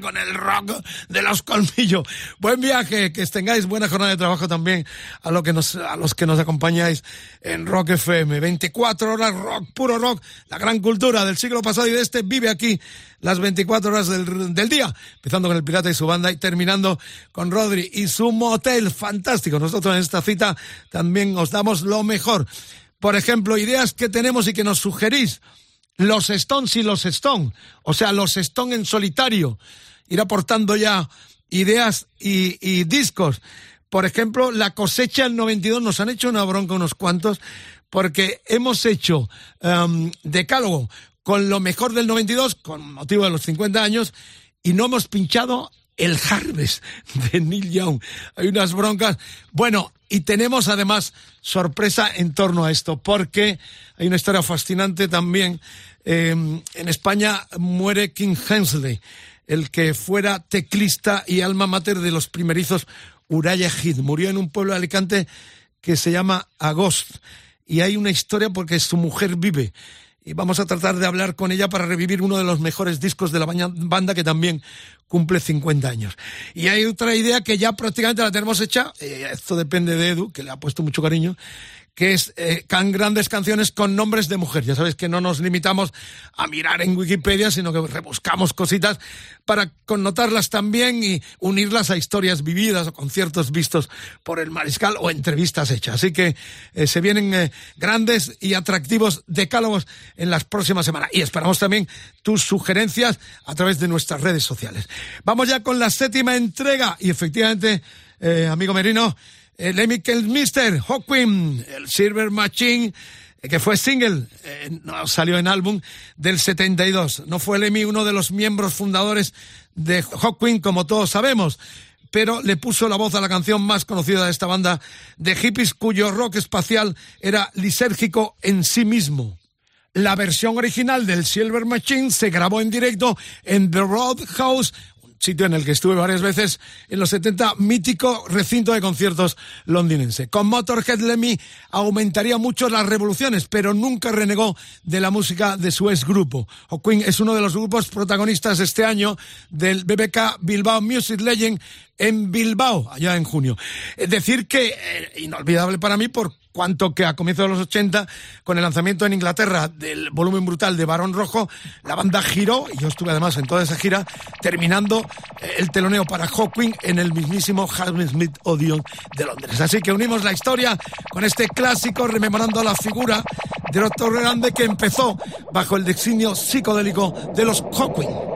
con el rock de los colmillos. Buen viaje, que tengáis buena jornada de trabajo también a, lo que nos, a los que nos acompañáis en Rock FM. 24 horas rock, puro rock, la gran cultura del siglo pasado y de este vive aquí las 24 horas del, del día, empezando con el Pirata y su banda y terminando con Rodri y su motel fantástico. Nosotros en esta cita también os damos lo mejor. Por ejemplo, ideas que tenemos y que nos sugerís. Los Stones y los Stone, o sea, los Stone en solitario, ir aportando ya ideas y, y discos. Por ejemplo, la cosecha del 92 nos han hecho una bronca unos cuantos porque hemos hecho um, decálogo con lo mejor del 92 con motivo de los 50 años y no hemos pinchado el Harvest de Neil Young. Hay unas broncas. Bueno, y tenemos además sorpresa en torno a esto, porque hay una historia fascinante también. Eh, en España muere King Hensley, el que fuera teclista y alma mater de los primerizos Uraya Head. Murió en un pueblo de Alicante que se llama Agost. Y hay una historia porque su mujer vive y vamos a tratar de hablar con ella para revivir uno de los mejores discos de la banda que también cumple 50 años. Y hay otra idea que ya prácticamente la tenemos hecha, eh, esto depende de Edu, que le ha puesto mucho cariño, que es eh, can grandes canciones con nombres de mujer. Ya sabes que no nos limitamos a mirar en Wikipedia, sino que rebuscamos cositas para connotarlas también y unirlas a historias vividas o conciertos vistos por el mariscal o entrevistas hechas. Así que eh, se vienen eh, grandes y atractivos decálogos en las próximas semanas. Y esperamos también tus sugerencias a través de nuestras redes sociales. Vamos ya con la séptima entrega y efectivamente, amigo Merino, el Lemmy Mister Hawking, el Silver Machine, eh, que fue single, eh, no salió en álbum, del 72. No fue Lemmy uno de los miembros fundadores de Hawking, como todos sabemos, pero le puso la voz a la canción más conocida de esta banda de hippies cuyo rock espacial era lisérgico en sí mismo. La versión original del Silver Machine se grabó en directo en The Roadhouse sitio en el que estuve varias veces en los 70, mítico recinto de conciertos londinense. Con Motorhead Lemmy aumentaría mucho las revoluciones, pero nunca renegó de la música de su ex grupo. O Queen es uno de los grupos protagonistas este año del BBK Bilbao Music Legend en Bilbao, allá en junio. Es decir que, eh, inolvidable para mí por cuanto que a comienzos de los 80, con el lanzamiento en Inglaterra del volumen brutal de Barón Rojo, la banda giró, y yo estuve además en toda esa gira, terminando eh, el teloneo para Hawking en el mismísimo Smith Odeon de Londres. Así que unimos la historia con este clásico, rememorando la figura de Otto Grande que empezó bajo el designio psicodélico de los Hawking.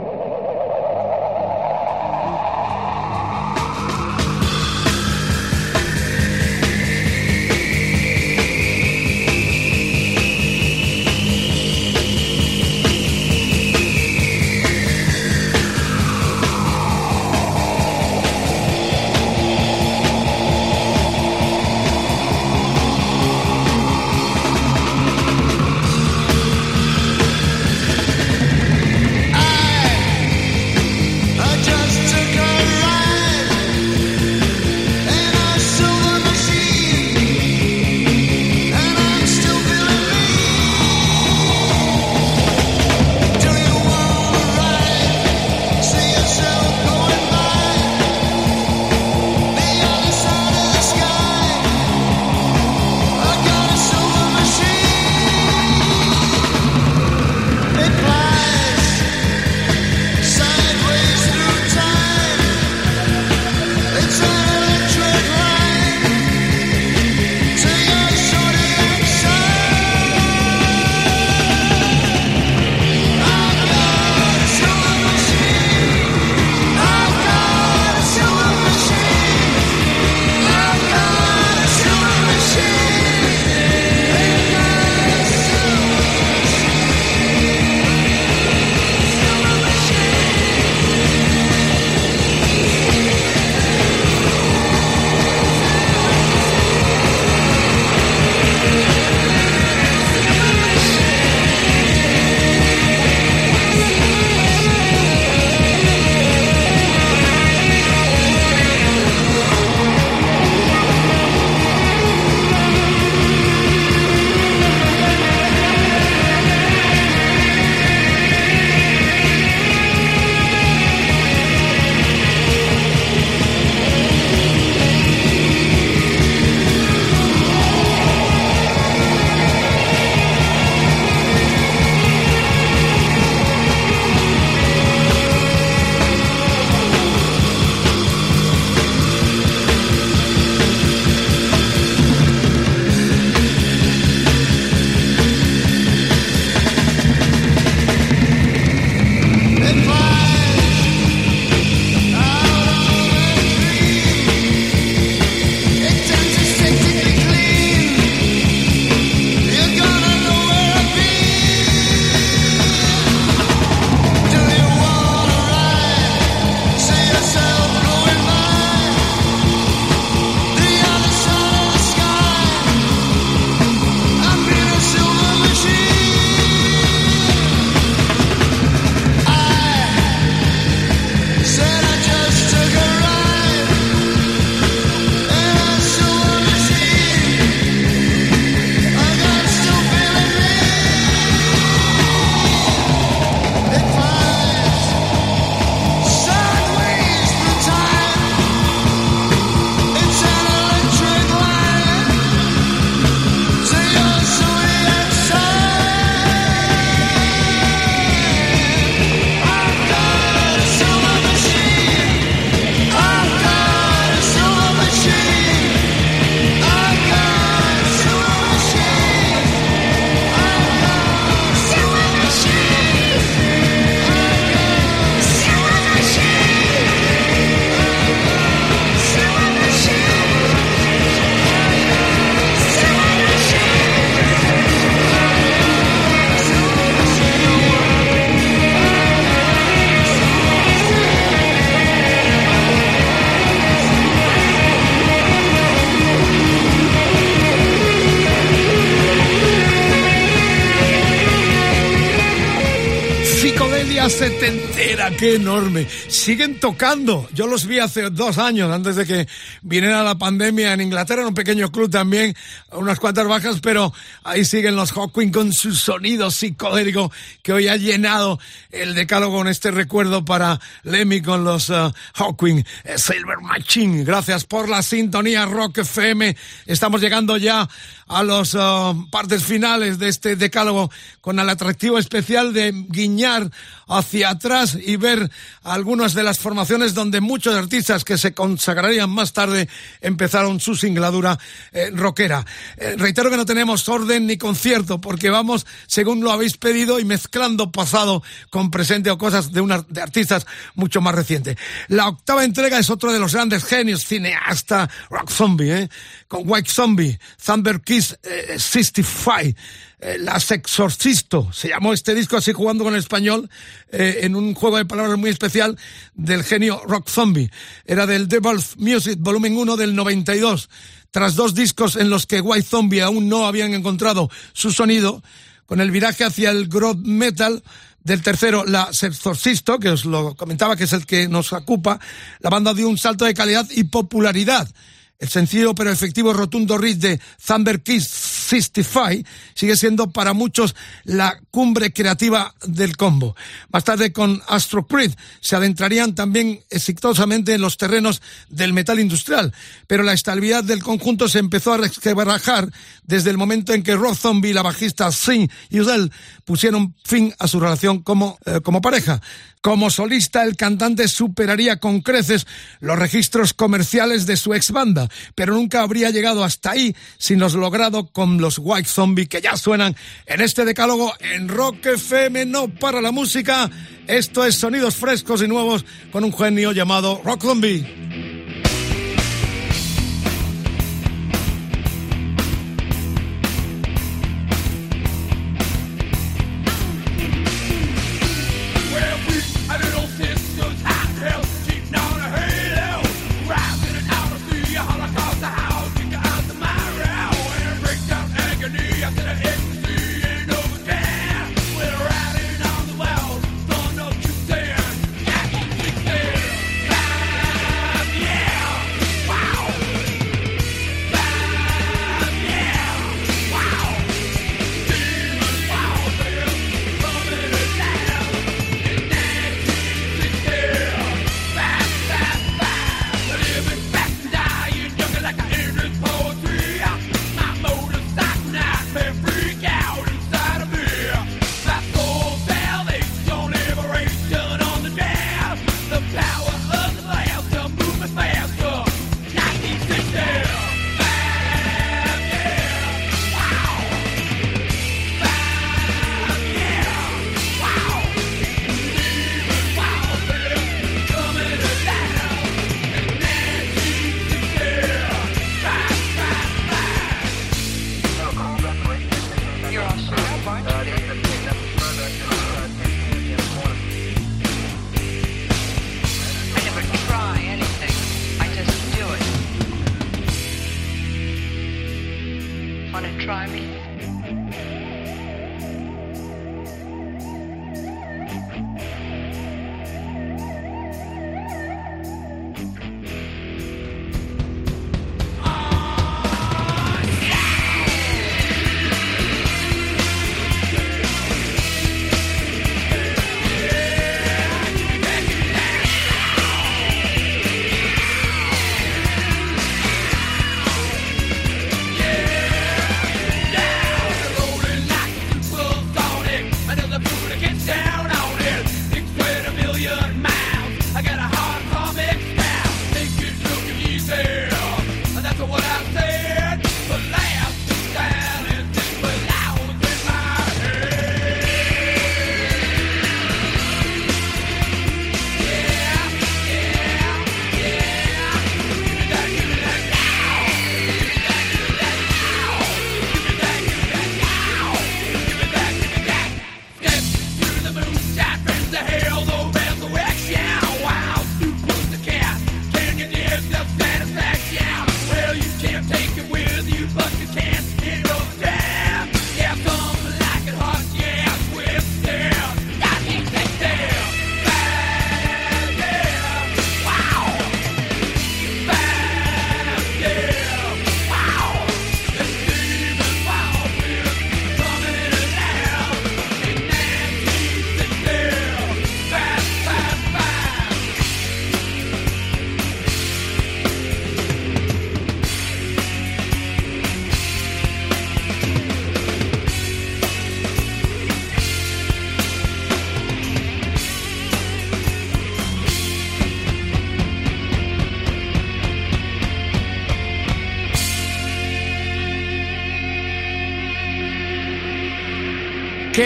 Qué enorme. Siguen tocando. Yo los vi hace dos años, antes de que viniera la pandemia en Inglaterra, en un pequeño club también, unas cuantas bajas, pero ahí siguen los Hawking con su sonido psicodélico que hoy ha llenado el decálogo con este recuerdo para Lemmy con los uh, Hawking eh, Silver Machine. Gracias por la sintonía Rock FM. Estamos llegando ya a las uh, partes finales de este decálogo con el atractivo especial de guiñar hacia atrás y ver algunas de las formaciones donde muchos artistas que se consagrarían más tarde empezaron su singladura eh, rockera. Eh, reitero que no tenemos orden ni concierto porque vamos según lo habéis pedido y mezclando pasado con presente o cosas de, una, de artistas mucho más recientes. La octava entrega es otro de los grandes genios cineasta rock zombie, ¿eh? con White Zombie, Thunder Kiss 65. Eh, Las Exorcisto, se llamó este disco así jugando con el español, eh, en un juego de palabras muy especial del genio Rock Zombie. Era del Devil's Music, volumen 1 del 92. Tras dos discos en los que White Zombie aún no habían encontrado su sonido, con el viraje hacia el groove metal, del tercero, la Exorcisto, que os lo comentaba, que es el que nos ocupa, la banda dio un salto de calidad y popularidad. El sencillo pero efectivo rotundo riff de Thunder Kiss 65 sigue siendo para muchos la cumbre creativa del combo. Más tarde con Astro Creed se adentrarían también exitosamente en los terrenos del metal industrial, pero la estabilidad del conjunto se empezó a resquebrajar desde el momento en que Rob Zombie y la bajista Sin Yudel pusieron fin a su relación como, eh, como pareja. Como solista, el cantante superaría con creces los registros comerciales de su ex banda, pero nunca habría llegado hasta ahí sin los logrado con los White Zombie que ya suenan en este decálogo en Rock FM, no para la música. Esto es sonidos frescos y nuevos con un genio llamado Rock Zombie.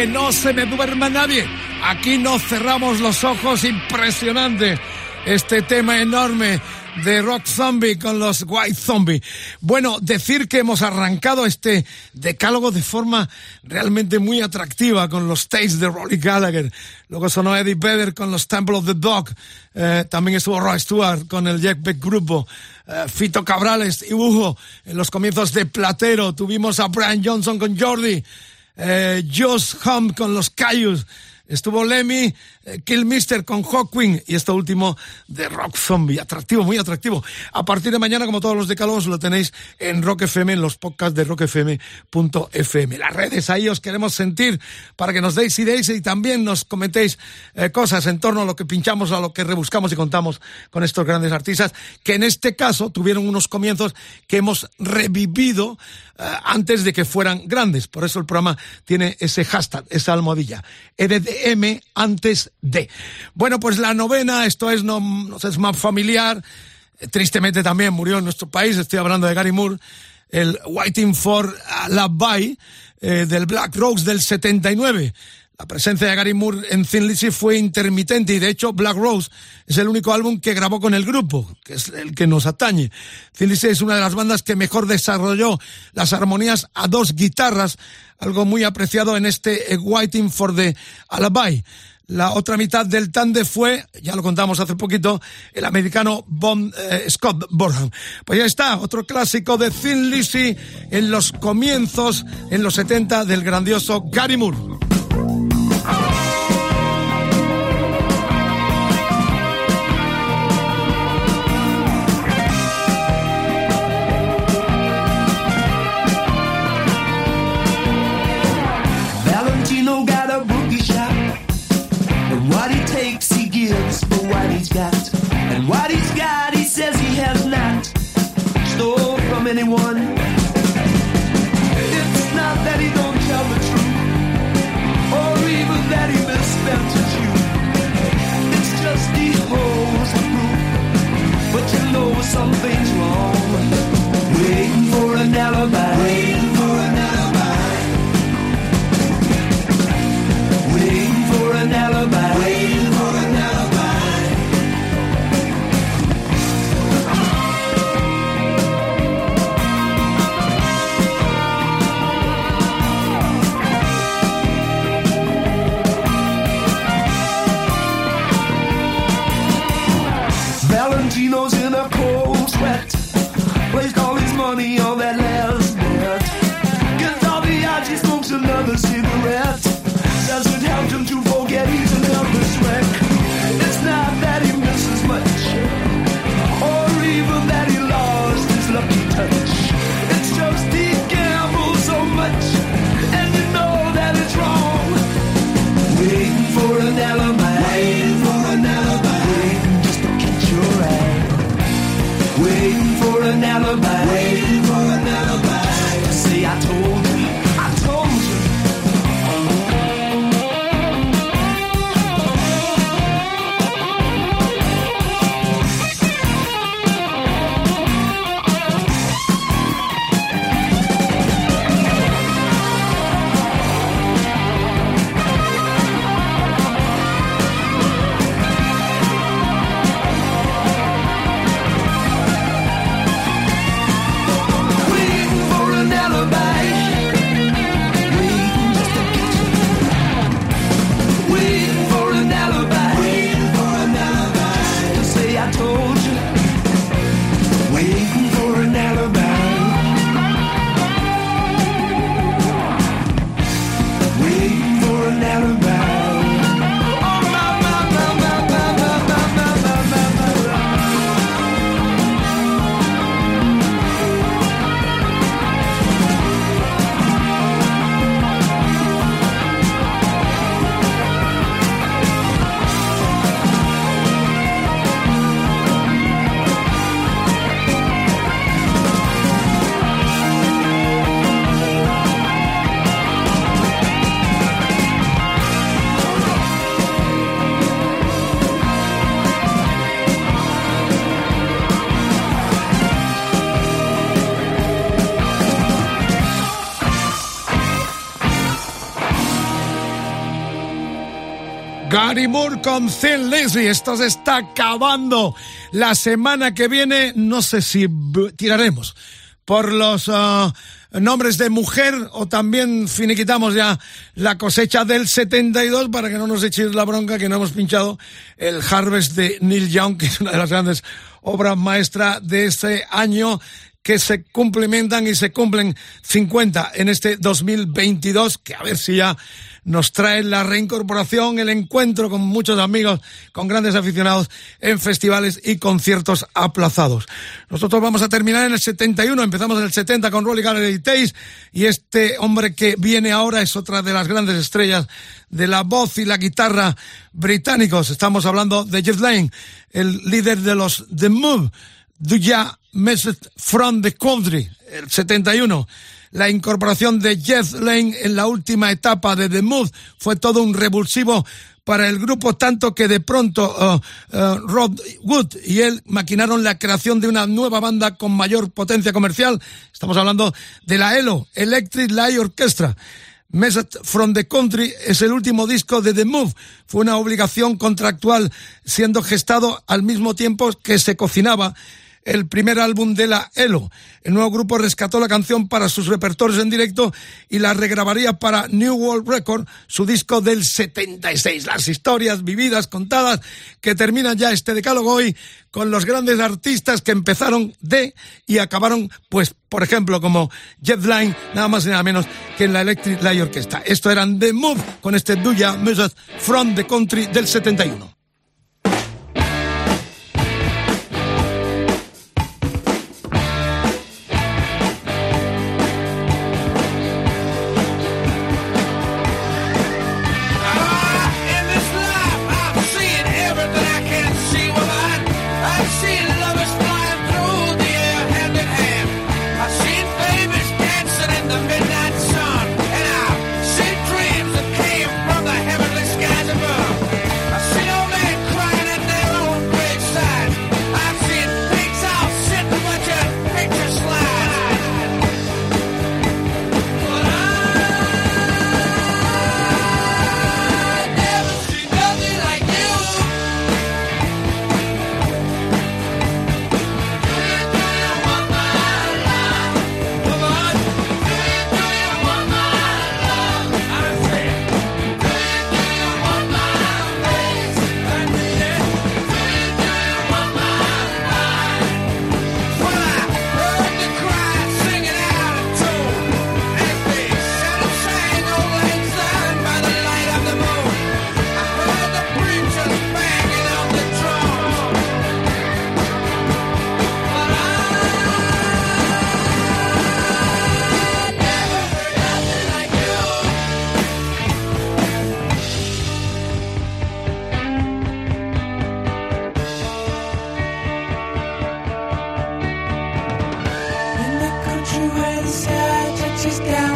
No se me duerma nadie. Aquí no cerramos los ojos, impresionante este tema enorme de Rock Zombie con los White Zombie. Bueno, decir que hemos arrancado este decálogo de forma realmente muy atractiva con los Tastes de Rolly Gallagher. Luego sonó Eddie Vedder con los Temple of the Dog. Eh, también estuvo Roy Stewart con el Jack Beck Grupo. Eh, Fito Cabrales y Hugo en los comienzos de Platero. Tuvimos a Brian Johnson con Jordi. Eh, Josh Hum con los Cayus. Estuvo Lemmy, eh, Killmister con Hawkwind y esto último de Rock Zombie. Atractivo, muy atractivo. A partir de mañana, como todos los decálogos, lo tenéis en Rock FM, en los podcasts de rockfm.fm. Las redes, ahí os queremos sentir para que nos deis ideas y también nos comentéis eh, cosas en torno a lo que pinchamos, a lo que rebuscamos y contamos con estos grandes artistas, que en este caso tuvieron unos comienzos que hemos revivido eh, antes de que fueran grandes. Por eso el programa tiene ese hashtag, esa almohadilla. EDM antes de. Bueno, pues la novena, esto es, no, no sé, es más familiar. Tristemente también murió en nuestro país, estoy hablando de Gary Moore, el Waiting for Love By, eh, del Black Rose del 79. La presencia de Gary Moore en Thin Lizzy fue intermitente y de hecho Black Rose es el único álbum que grabó con el grupo, que es el que nos atañe. Thin Lizzy es una de las bandas que mejor desarrolló las armonías a dos guitarras, algo muy apreciado en este eh, Waiting for the Alibi. La otra mitad del tande fue, ya lo contamos hace poquito, el americano Bon, eh, Scott Borham. Pues ya está, otro clásico de Thin Lizzy en los comienzos, en los 70, del grandioso Gary Moore. money on Gary Moore con Thin Lizzy. Esto se está acabando. La semana que viene, no sé si tiraremos por los uh, nombres de mujer o también finiquitamos ya la cosecha del 72 para que no nos echéis la bronca que no hemos pinchado el Harvest de Neil Young, que es una de las grandes obras maestras de este año que se complementan y se cumplen 50 en este 2022, que a ver si ya nos trae la reincorporación, el encuentro con muchos amigos, con grandes aficionados en festivales y conciertos aplazados. Nosotros vamos a terminar en el 71, empezamos en el 70 con Rolly Gallery y este hombre que viene ahora es otra de las grandes estrellas de la voz y la guitarra británicos. Estamos hablando de Jeff Lane, el líder de los The Move, Do Ya Message from the Country, el 71 la incorporación de Jeff Lane en la última etapa de The Mood fue todo un revulsivo para el grupo, tanto que de pronto uh, uh, Rod Wood y él maquinaron la creación de una nueva banda con mayor potencia comercial. Estamos hablando de la ELO, Electric Light Orchestra. Message from the Country es el último disco de The Move. Fue una obligación contractual, siendo gestado al mismo tiempo que se cocinaba el primer álbum de la ELO. El nuevo grupo rescató la canción para sus repertorios en directo y la regrabaría para New World Record, su disco del 76. Las historias vividas, contadas, que terminan ya este decálogo hoy con los grandes artistas que empezaron de y acabaron, pues, por ejemplo, como Jeff Lynne, nada más y nada menos que en la Electric Light Orchestra. Esto eran The Move con este Duya Message from the Country del 71. nuestras gracias.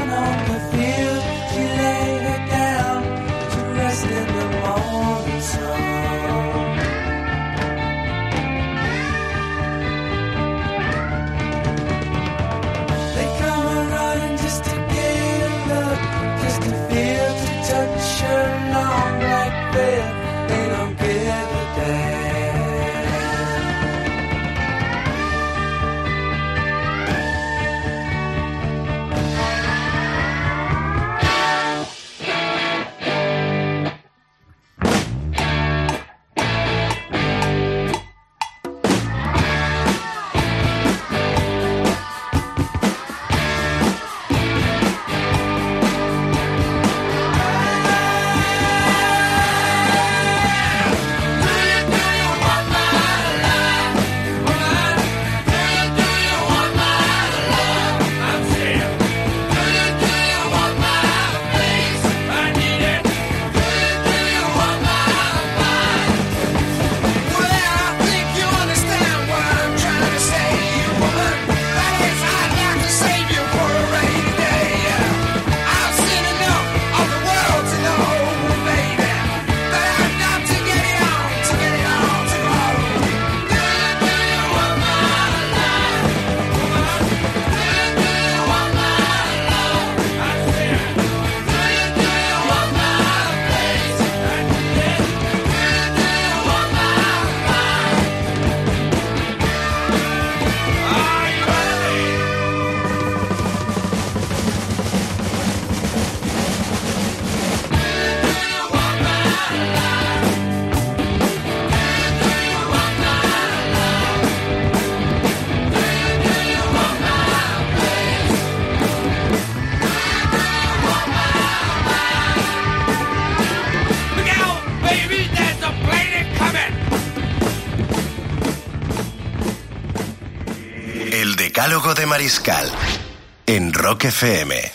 De Mariscal en Rock FM.